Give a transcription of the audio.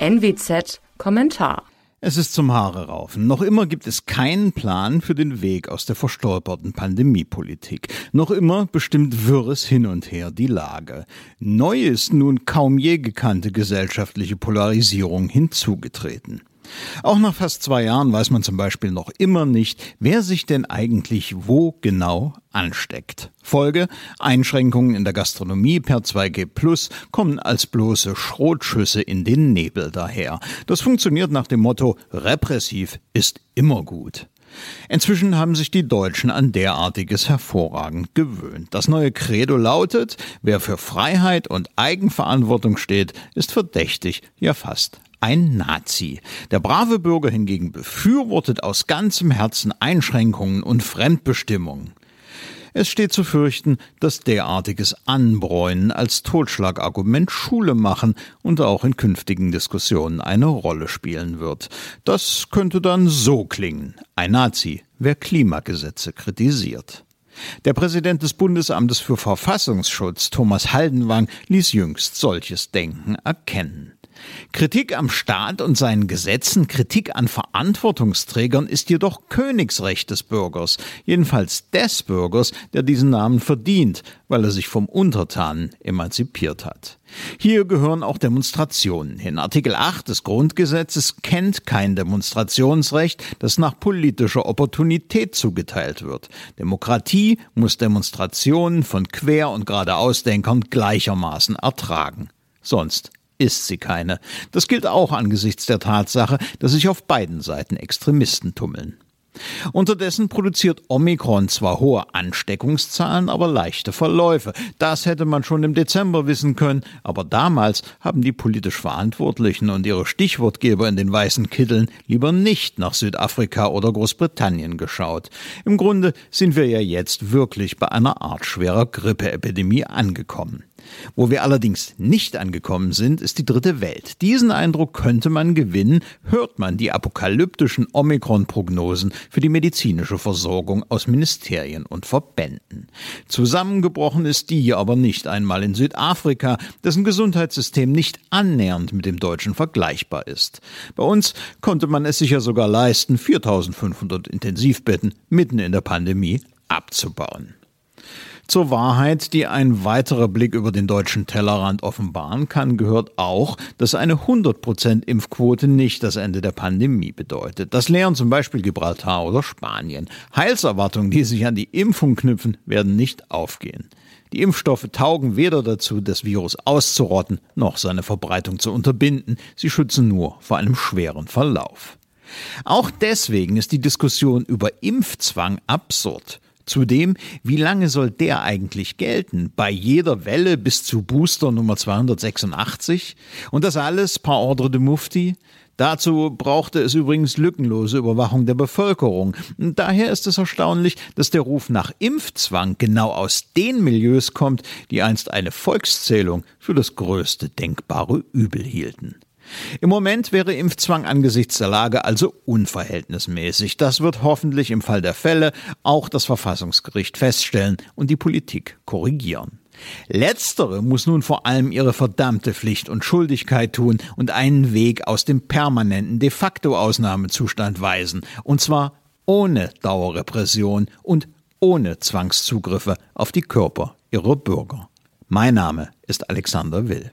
NWZ Kommentar es ist zum Haare raufen. Noch immer gibt es keinen Plan für den Weg aus der verstolperten Pandemiepolitik. Noch immer bestimmt wirres hin und her die Lage. Neu ist nun kaum je gekannte gesellschaftliche Polarisierung hinzugetreten. Auch nach fast zwei Jahren weiß man zum Beispiel noch immer nicht, wer sich denn eigentlich wo genau ansteckt. Folge, Einschränkungen in der Gastronomie per 2G Plus kommen als bloße Schrotschüsse in den Nebel daher. Das funktioniert nach dem Motto, repressiv ist immer gut. Inzwischen haben sich die Deutschen an derartiges hervorragend gewöhnt. Das neue Credo lautet, wer für Freiheit und Eigenverantwortung steht, ist verdächtig, ja fast ein Nazi. Der brave Bürger hingegen befürwortet aus ganzem Herzen Einschränkungen und Fremdbestimmungen. Es steht zu fürchten, dass derartiges Anbräunen als Totschlagargument Schule machen und auch in künftigen Diskussionen eine Rolle spielen wird. Das könnte dann so klingen. Ein Nazi, wer Klimagesetze kritisiert. Der Präsident des Bundesamtes für Verfassungsschutz, Thomas Haldenwang, ließ jüngst solches Denken erkennen. Kritik am Staat und seinen Gesetzen, Kritik an Verantwortungsträgern ist jedoch Königsrecht des Bürgers, jedenfalls des Bürgers, der diesen Namen verdient, weil er sich vom Untertanen emanzipiert hat. Hier gehören auch Demonstrationen hin. Artikel 8 des Grundgesetzes kennt kein Demonstrationsrecht, das nach politischer Opportunität zugeteilt wird. Demokratie muss Demonstrationen von Quer- und Geradeausdenkern gleichermaßen ertragen. Sonst ist sie keine. Das gilt auch angesichts der Tatsache, dass sich auf beiden Seiten Extremisten tummeln. Unterdessen produziert Omikron zwar hohe Ansteckungszahlen, aber leichte Verläufe. Das hätte man schon im Dezember wissen können, aber damals haben die politisch Verantwortlichen und ihre Stichwortgeber in den weißen Kitteln lieber nicht nach Südafrika oder Großbritannien geschaut. Im Grunde sind wir ja jetzt wirklich bei einer Art schwerer Grippeepidemie angekommen. Wo wir allerdings nicht angekommen sind, ist die dritte Welt. Diesen Eindruck könnte man gewinnen, hört man die apokalyptischen Omikron-Prognosen für die medizinische Versorgung aus Ministerien und Verbänden. Zusammengebrochen ist die aber nicht einmal in Südafrika, dessen Gesundheitssystem nicht annähernd mit dem deutschen vergleichbar ist. Bei uns konnte man es sich ja sogar leisten, 4500 Intensivbetten mitten in der Pandemie abzubauen. Zur Wahrheit, die ein weiterer Blick über den deutschen Tellerrand offenbaren kann, gehört auch, dass eine 100% Impfquote nicht das Ende der Pandemie bedeutet. Das lehren zum Beispiel Gibraltar oder Spanien. Heilserwartungen, die sich an die Impfung knüpfen, werden nicht aufgehen. Die Impfstoffe taugen weder dazu, das Virus auszurotten, noch seine Verbreitung zu unterbinden. Sie schützen nur vor einem schweren Verlauf. Auch deswegen ist die Diskussion über Impfzwang absurd. Zudem, wie lange soll der eigentlich gelten? Bei jeder Welle bis zu Booster Nummer 286? Und das alles par ordre de Mufti? Dazu brauchte es übrigens lückenlose Überwachung der Bevölkerung. Daher ist es erstaunlich, dass der Ruf nach Impfzwang genau aus den Milieus kommt, die einst eine Volkszählung für das größte denkbare Übel hielten. Im Moment wäre Impfzwang angesichts der Lage also unverhältnismäßig. Das wird hoffentlich im Fall der Fälle auch das Verfassungsgericht feststellen und die Politik korrigieren. Letztere muss nun vor allem ihre verdammte Pflicht und Schuldigkeit tun und einen Weg aus dem permanenten de facto Ausnahmezustand weisen, und zwar ohne Dauerrepression und ohne Zwangszugriffe auf die Körper ihrer Bürger. Mein Name ist Alexander Will.